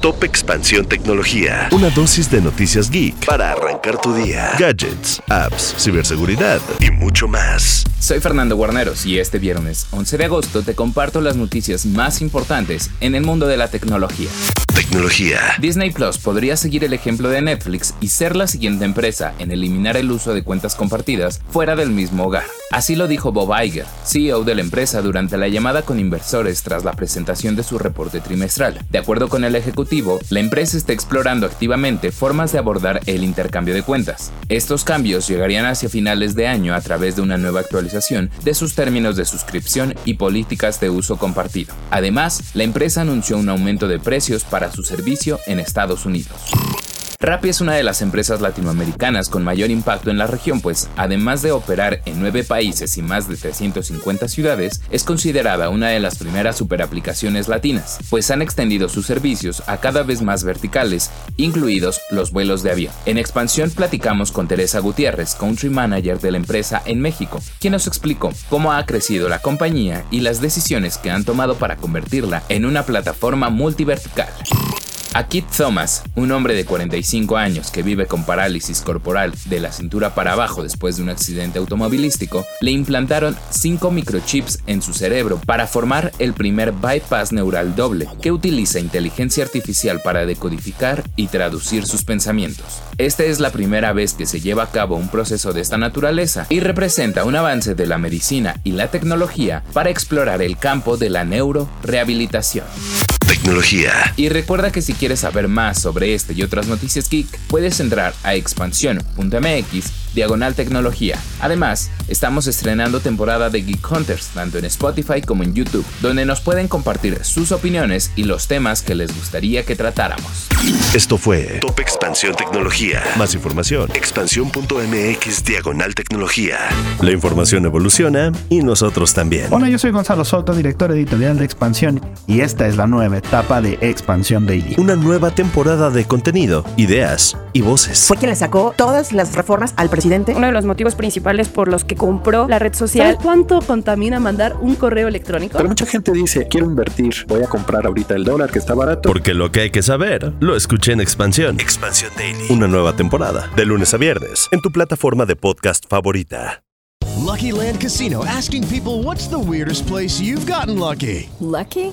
Top Expansión Tecnología. Una dosis de noticias geek para arrancar tu día. Gadgets, apps, ciberseguridad y mucho más. Soy Fernando Guarneros y este viernes 11 de agosto te comparto las noticias más importantes en el mundo de la tecnología. Tecnología. Disney Plus podría seguir el ejemplo de Netflix y ser la siguiente empresa en eliminar el uso de cuentas compartidas fuera del mismo hogar. Así lo dijo Bob Iger, CEO de la empresa, durante la llamada con inversores tras la presentación de su reporte trimestral. De acuerdo con el ejecutivo, la empresa está explorando activamente formas de abordar el intercambio de cuentas. Estos cambios llegarían hacia finales de año a través de una nueva actualización de sus términos de suscripción y políticas de uso compartido. Además, la empresa anunció un aumento de precios para su servicio en Estados Unidos. Rappi es una de las empresas latinoamericanas con mayor impacto en la región, pues además de operar en nueve países y más de 350 ciudades, es considerada una de las primeras superaplicaciones latinas, pues han extendido sus servicios a cada vez más verticales, incluidos los vuelos de avión. En expansión platicamos con Teresa Gutiérrez, country manager de la empresa en México, quien nos explicó cómo ha crecido la compañía y las decisiones que han tomado para convertirla en una plataforma multivertical. A Kit Thomas, un hombre de 45 años que vive con parálisis corporal de la cintura para abajo después de un accidente automovilístico, le implantaron 5 microchips en su cerebro para formar el primer bypass neural doble, que utiliza inteligencia artificial para decodificar y traducir sus pensamientos. Esta es la primera vez que se lleva a cabo un proceso de esta naturaleza y representa un avance de la medicina y la tecnología para explorar el campo de la neurorehabilitación. Tecnología. Y recuerda que si quieres saber más sobre este y otras noticias geek, puedes entrar a expansión.mx diagonal tecnología. Además, estamos estrenando temporada de Geek Hunters, tanto en Spotify como en YouTube, donde nos pueden compartir sus opiniones y los temas que les gustaría que tratáramos. Esto fue Top Expansión Tecnología. Más información, expansión.mx diagonal tecnología. La información evoluciona y nosotros también. Hola, yo soy Gonzalo Soto, director editorial de Expansión, y esta es la nueva etapa de Expansión Daily. Una nueva temporada de contenido, ideas y voces. Fue quien le sacó todas las reformas al presidente. Uno de los motivos principales por los que compró la red social. ¿Sabes cuánto contamina mandar un correo electrónico? Pero mucha gente dice, quiero invertir, voy a comprar ahorita el dólar que está barato. Porque lo que hay que saber, lo escuché en Expansión. Expansión Daily. Una nueva temporada, de lunes a viernes, en tu plataforma de podcast favorita. Lucky Land Casino asking people what's the weirdest place you've gotten lucky? Lucky?